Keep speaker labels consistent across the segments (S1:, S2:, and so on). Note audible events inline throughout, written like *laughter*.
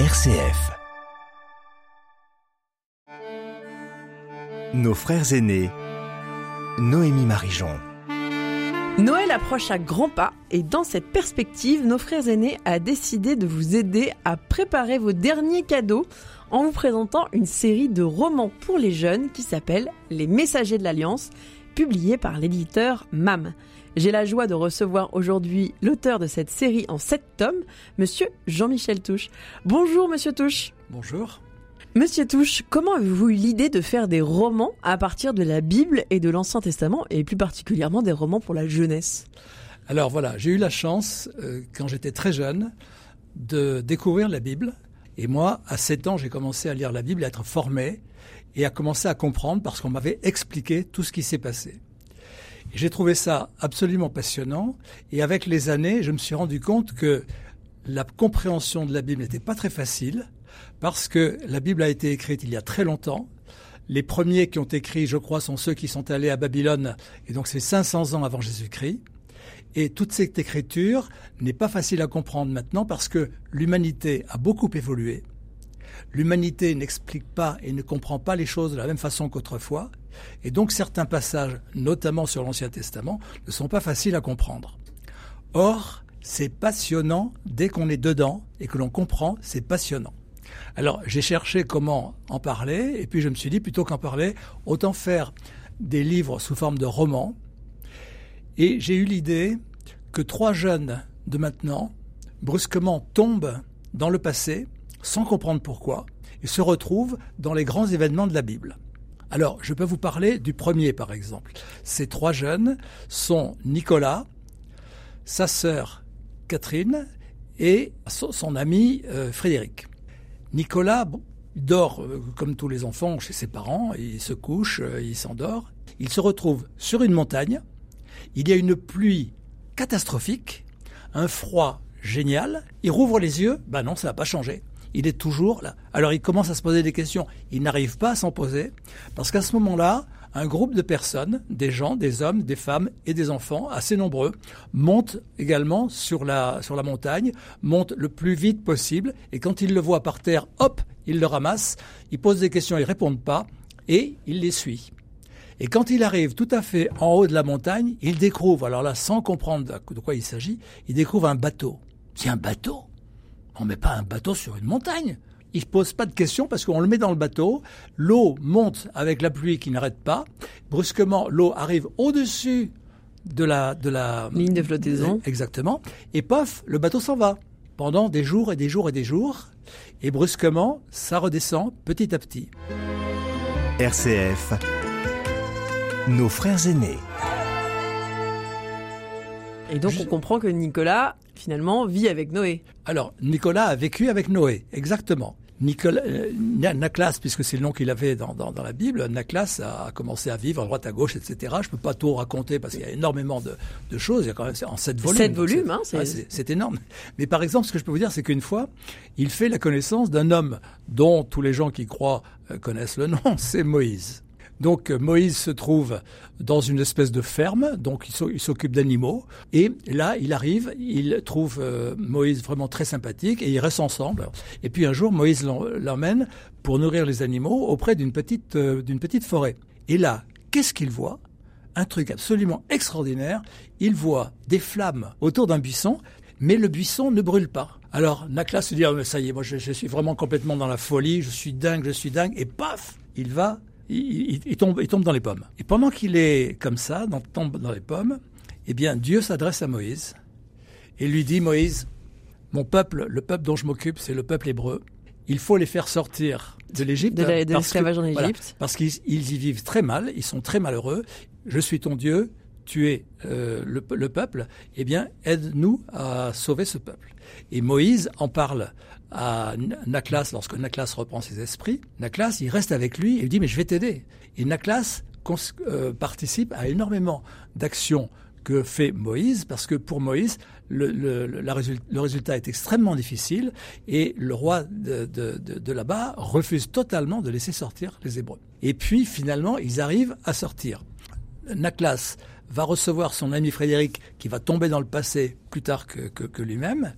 S1: RCF. Nos frères aînés. Noémie Marijon.
S2: Noël approche à grands pas et dans cette perspective, nos frères aînés a décidé de vous aider à préparer vos derniers cadeaux en vous présentant une série de romans pour les jeunes qui s'appelle Les Messagers de l'Alliance, publié par l'éditeur MAM. J'ai la joie de recevoir aujourd'hui l'auteur de cette série en sept tomes, monsieur Jean-Michel Touche. Bonjour monsieur Touche.
S3: Bonjour.
S2: Monsieur Touche, comment avez-vous eu l'idée de faire des romans à partir de la Bible et de l'Ancien Testament, et plus particulièrement des romans pour la jeunesse?
S3: Alors voilà, j'ai eu la chance, euh, quand j'étais très jeune, de découvrir la Bible. Et moi, à 7 ans, j'ai commencé à lire la Bible, à être formé et à commencer à comprendre parce qu'on m'avait expliqué tout ce qui s'est passé. J'ai trouvé ça absolument passionnant et avec les années, je me suis rendu compte que la compréhension de la Bible n'était pas très facile parce que la Bible a été écrite il y a très longtemps. Les premiers qui ont écrit, je crois, sont ceux qui sont allés à Babylone, et donc c'est 500 ans avant Jésus-Christ. Et toute cette écriture n'est pas facile à comprendre maintenant parce que l'humanité a beaucoup évolué. L'humanité n'explique pas et ne comprend pas les choses de la même façon qu'autrefois. Et donc certains passages, notamment sur l'Ancien Testament, ne sont pas faciles à comprendre. Or, c'est passionnant dès qu'on est dedans et que l'on comprend, c'est passionnant. Alors j'ai cherché comment en parler, et puis je me suis dit, plutôt qu'en parler, autant faire des livres sous forme de romans. Et j'ai eu l'idée que trois jeunes de maintenant, brusquement, tombent dans le passé, sans comprendre pourquoi, et se retrouvent dans les grands événements de la Bible. Alors, je peux vous parler du premier, par exemple. Ces trois jeunes sont Nicolas, sa sœur Catherine et son ami euh, Frédéric. Nicolas dort euh, comme tous les enfants chez ses parents, il se couche, euh, il s'endort. Il se retrouve sur une montagne, il y a une pluie catastrophique, un froid génial, il rouvre les yeux, ben non, ça n'a pas changé. Il est toujours là. Alors il commence à se poser des questions, il n'arrive pas à s'en poser, parce qu'à ce moment-là, un groupe de personnes, des gens, des hommes, des femmes et des enfants, assez nombreux, montent également sur la, sur montagne, montent le plus vite possible, et quand ils le voient par terre, hop, ils le ramassent, ils posent des questions, ils répondent pas, et il les suit. Et quand il arrive tout à fait en haut de la montagne, il découvre, alors là, sans comprendre de quoi il s'agit, il découvre un bateau. C'est un bateau On met pas un bateau sur une montagne il ne pose pas de questions parce qu'on le met dans le bateau, l'eau monte avec la pluie qui n'arrête pas, brusquement l'eau arrive au-dessus de la, de la
S2: ligne de flottaison.
S3: Exactement. Et pof, le bateau s'en va pendant des jours et des jours et des jours. Et brusquement, ça redescend petit à petit.
S1: RCF, nos frères aînés.
S2: Et donc on comprend que Nicolas, finalement, vit avec Noé.
S3: Alors, Nicolas a vécu avec Noé, exactement. Nicolas, euh, Naklas, puisque c'est le nom qu'il avait dans, dans, la Bible, Naklas a commencé à vivre à droite à gauche, etc. Je peux pas tout raconter parce qu'il y a énormément de, de, choses. Il y a quand même en sept volumes.
S2: Sept volumes, hein,
S3: c'est énorme. Mais par exemple, ce que je peux vous dire, c'est qu'une fois, il fait la connaissance d'un homme dont tous les gens qui croient euh, connaissent le nom, *laughs* c'est Moïse. Donc euh, Moïse se trouve dans une espèce de ferme, donc il s'occupe d'animaux. Et là, il arrive, il trouve euh, Moïse vraiment très sympathique et ils restent ensemble. Et puis un jour, Moïse l'emmène pour nourrir les animaux auprès d'une petite, euh, d'une petite forêt. Et là, qu'est-ce qu'il voit? Un truc absolument extraordinaire. Il voit des flammes autour d'un buisson, mais le buisson ne brûle pas. Alors Nakla se dit, oh, ça y est, moi je, je suis vraiment complètement dans la folie, je suis dingue, je suis dingue. Et paf, il va il, tombe, il tombe dans les pommes. Et pendant qu'il est comme ça, dans, tombe dans les pommes, eh bien, Dieu s'adresse à Moïse et lui dit, Moïse, mon peuple, le peuple dont je m'occupe, c'est le peuple hébreu. Il faut les faire sortir de l'Égypte.
S2: De l'esclavage en Égypte.
S3: parce qu'ils y vivent très mal, ils sont très malheureux. Je suis ton Dieu, tu es euh, le, peuple, eh bien, aide-nous à sauver ce peuple. Et Moïse en parle à Naklas lorsque Naklas reprend ses esprits. Naklas, il reste avec lui et il dit, mais je vais t'aider. Et Naklas euh, participe à énormément d'actions que fait Moïse, parce que pour Moïse, le, le, résultat est extrêmement difficile et le roi de, de, de là-bas refuse totalement de laisser sortir les Hébreux. Et puis finalement, ils arrivent à sortir. Naklas va recevoir son ami Frédéric qui va tomber dans le passé plus tard que, lui-même.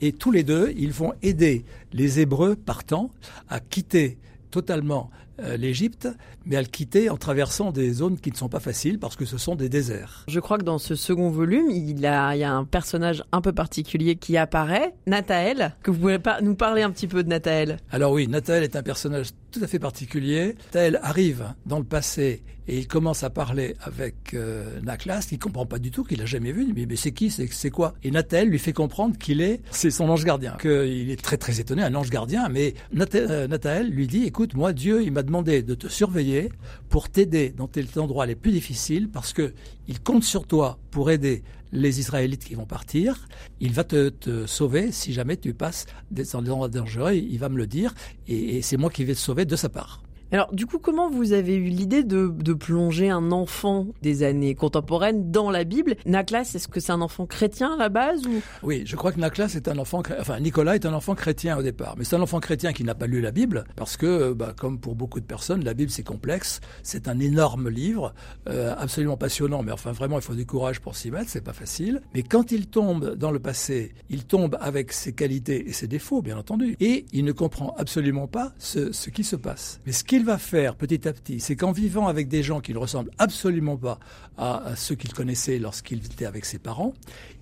S3: Et tous les deux, ils vont aider les Hébreux partants à quitter totalement l'Égypte, mais à le quitter en traversant des zones qui ne sont pas faciles parce que ce sont des déserts.
S2: Je crois que dans ce second volume, il, a, il y a un personnage un peu particulier qui apparaît, Nathaël. Que vous pouvez pas nous parler un petit peu de Nathaël?
S3: Alors oui, Nathaël est un personnage tout à fait particulier. Nathaël arrive dans le passé et il commence à parler avec euh, Naklas, qui comprend pas du tout, qu'il a jamais vu. Il dit mais c'est qui, c'est quoi? Et Nathaël lui fait comprendre qu'il est, c'est son ange gardien, qu'il est très très étonné, un ange gardien. Mais euh, Nathaël lui dit écoute, moi Dieu, il m'a demandé de te surveiller pour t'aider dans tes endroits les plus difficiles parce que il compte sur toi pour aider les Israélites qui vont partir. Il va te, sauver si jamais tu passes dans des endroits dangereux. Il va me le dire et c'est moi qui vais te sauver de sa part.
S2: Alors, du coup, comment vous avez eu l'idée de, plonger un enfant des années contemporaines dans la Bible? Naklas, est-ce que c'est un enfant chrétien à la base ou?
S3: Oui, je crois que Naklas est un enfant, enfin Nicolas est un enfant chrétien au départ, mais c'est un enfant chrétien qui n'a pas lu la Bible parce que, bah, comme pour beaucoup de personnes, la Bible c'est complexe, c'est un énorme livre, euh, absolument passionnant, mais enfin vraiment il faut du courage pour s'y mettre, c'est pas facile. Mais quand il tombe dans le passé, il tombe avec ses qualités et ses défauts, bien entendu, et il ne comprend absolument pas ce, ce qui se passe. Mais ce qu'il va faire petit à petit, c'est qu'en vivant avec des gens qui ne ressemblent absolument pas à, ceux qu'il connaissait lorsqu'il était avec ses parents,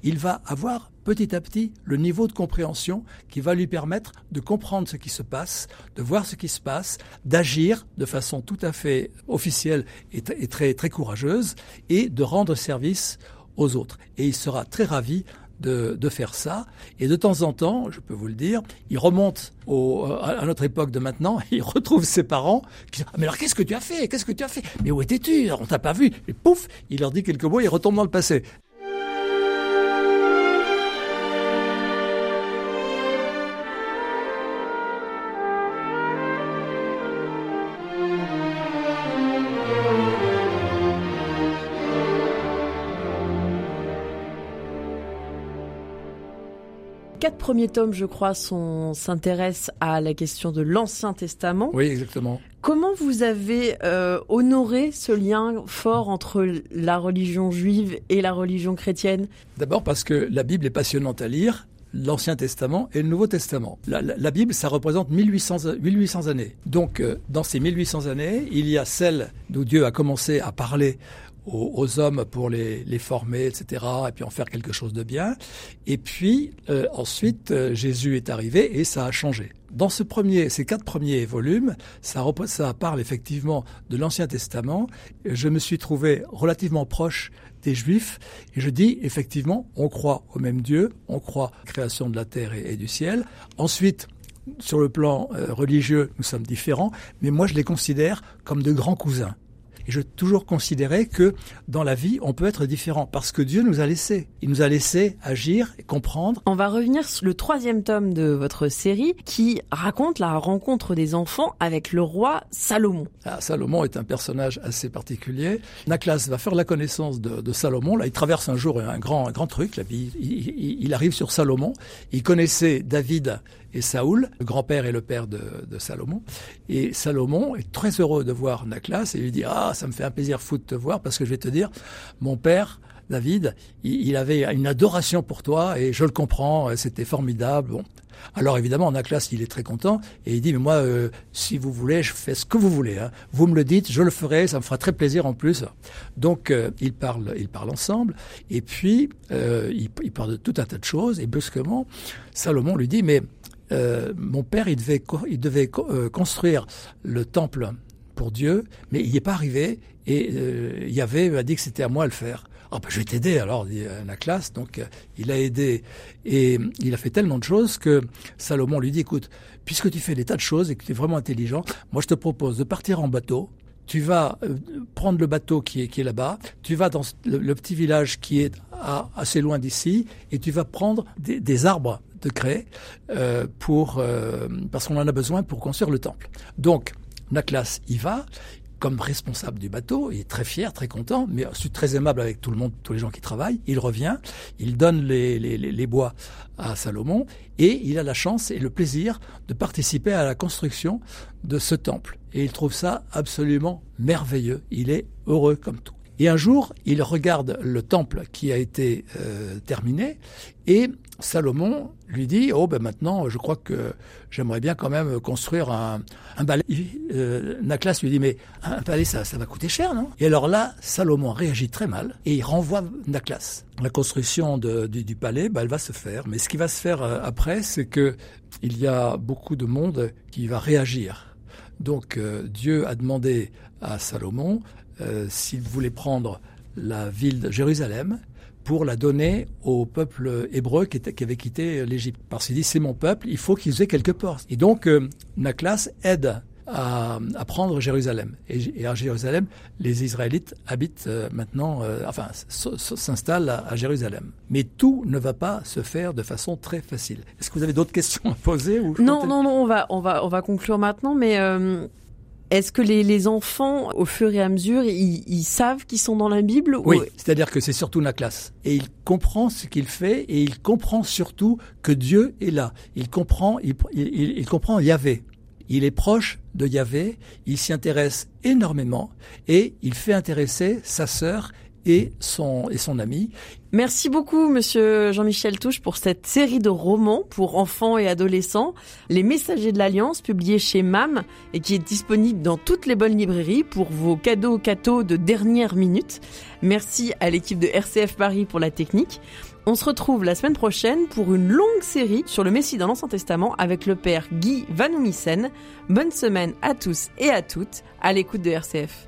S3: il va avoir petit à petit le niveau de compréhension qui va lui permettre de comprendre ce qui se passe, de voir ce qui se passe, d'agir de façon tout à fait officielle et, et très, très courageuse et de rendre service aux autres. Et il sera très ravi de, de, faire ça. Et de temps en temps, je peux vous le dire, il remonte au, à notre époque de maintenant, *laughs* il retrouve ses parents qui disent ah, Mais alors qu'est-ce que tu as fait? Qu'est-ce que tu as fait? Mais où étais-tu? On t'a pas vu Et pouf Il leur dit quelques mots, il retombe dans le passé.
S2: Quatre premiers tomes, je crois, s'intéressent à la question de l'Ancien Testament.
S3: Oui, exactement.
S2: Comment vous avez euh, honoré ce lien fort entre la religion juive et la religion chrétienne?
S3: D'abord parce que la Bible est passionnante à lire. L'Ancien Testament et le Nouveau Testament. La, Bible, ça représente 1800, 1800 années. Donc, euh, dans ces 1800 années, il y a celle d'où Dieu a commencé à parler aux, hommes pour les, les, former, etc., et puis en faire quelque chose de bien. Et puis euh, ensuite, euh, Jésus est arrivé et ça a changé. Dans ce premier, ces quatre premiers volumes, ça, ça parle effectivement de l'Ancien Testament. Je me suis trouvé relativement proche des Juifs et je dis effectivement, on croit au même Dieu, on croit à la création de la terre et, du ciel. Ensuite, sur le plan euh, religieux, nous sommes différents, mais moi je les considère comme de grands cousins. Et je toujours considéré que dans la vie, on peut être différent parce que Dieu nous a laissé. Il nous a laissé agir et comprendre.
S2: On va revenir sur le troisième tome de votre série qui raconte la rencontre des enfants avec le roi Salomon.
S3: Ah, Salomon est un personnage assez particulier. Naklas va faire la connaissance de, de Salomon. Là, il traverse un jour un grand, un grand truc. Là, il, il, il arrive sur Salomon. Il connaissait David et Saoul, le grand-père et le père de, de, Salomon. Et Salomon est très heureux de voir Naklas et lui dit Ah, ça me fait un plaisir fou de te voir parce que je vais te dire, mon père, David, il, avait une adoration pour toi et je le comprends, c'était formidable. Bon. Alors évidemment, Naklas, il est très content et il dit mais moi, euh, si vous voulez, je fais ce que vous voulez. Hein. Vous me le dites, je le ferai, ça me fera très plaisir en plus. Donc euh, ils parlent, ils parlent ensemble et puis euh, ils, ils parlent de tout un tas de choses et brusquement, Salomon lui dit mais euh, mon père, il devait, il devait euh, construire le temple pour Dieu, mais il n'y est pas arrivé et euh, Yahvé dit que c'était à moi de le faire. Ah ben je vais t'aider alors, dit la classe. Donc il a aidé et il a fait tellement de choses que Salomon lui dit écoute, puisque tu fais des tas de choses et que tu es vraiment intelligent, moi je te propose de partir en bateau. Tu vas prendre le bateau qui est, qui est là-bas, tu vas dans le, petit village qui est assez loin d'ici et tu vas prendre des, des arbres de craie euh, pour euh, parce qu'on en a besoin pour construire le temple. Donc Naklas y va comme responsable du bateau, il est très fier, très content, mais très aimable avec tout le monde, tous les gens qui travaillent. Il revient, il donne les, les, les bois à Salomon et il a la chance et le plaisir de participer à la construction de ce temple. Et il trouve ça absolument merveilleux. Il est heureux comme tout. Et un jour, il regarde le temple qui a été euh, terminé et Salomon lui dit oh ben maintenant je crois que j'aimerais bien quand même construire un, palais. Euh, Naklas lui dit mais un palais ça ça va coûter cher non? Et alors là Salomon réagit très mal et il renvoie Naklas. La construction du, palais ben, elle va se faire mais ce qui va se faire euh, après c'est que il y a beaucoup de monde qui va réagir. Donc euh, Dieu a demandé à Salomon euh, s'il voulait prendre la ville de Jérusalem pour la donner au peuple hébreu qui, était, qui avait quitté l'Égypte. Parce qu'il dit c'est mon peuple, il faut qu'ils aient quelque part. Et donc euh, Naklas aide à, à, prendre Jérusalem. Et, et, à Jérusalem, les Israélites habitent euh, maintenant, euh, enfin, s'installent à, à, Jérusalem. Mais tout ne va pas se faire de façon très facile. Est-ce que vous avez d'autres questions à poser ou
S2: Non, non, non, on va, on va, on va conclure maintenant, mais. Euh... Est-ce que les, les, enfants, au fur et à mesure, ils, ils savent qu'ils sont dans la Bible
S3: Oui, ou... c'est-à-dire que c'est surtout la classe. Et il comprend ce qu'il fait et il comprend surtout que Dieu est là. Il comprend, il, il, il comprend Yahvé. Il est proche de Yahvé, il s'y intéresse énormément et il fait intéresser sa sœur et son, et son ami.
S2: Merci beaucoup, monsieur Jean-Michel Touche, pour cette série de romans pour enfants et adolescents, Les Messagers de l'Alliance, publié chez MAM et qui est disponible dans toutes les bonnes librairies pour vos cadeaux cadeaux de dernière minute. Merci à l'équipe de RCF Paris pour la technique. On se retrouve la semaine prochaine pour une longue série sur le Messie dans l'Ancien Testament avec le père Guy Vanoumissen. Bonne semaine à tous et à toutes à l'écoute de RCF.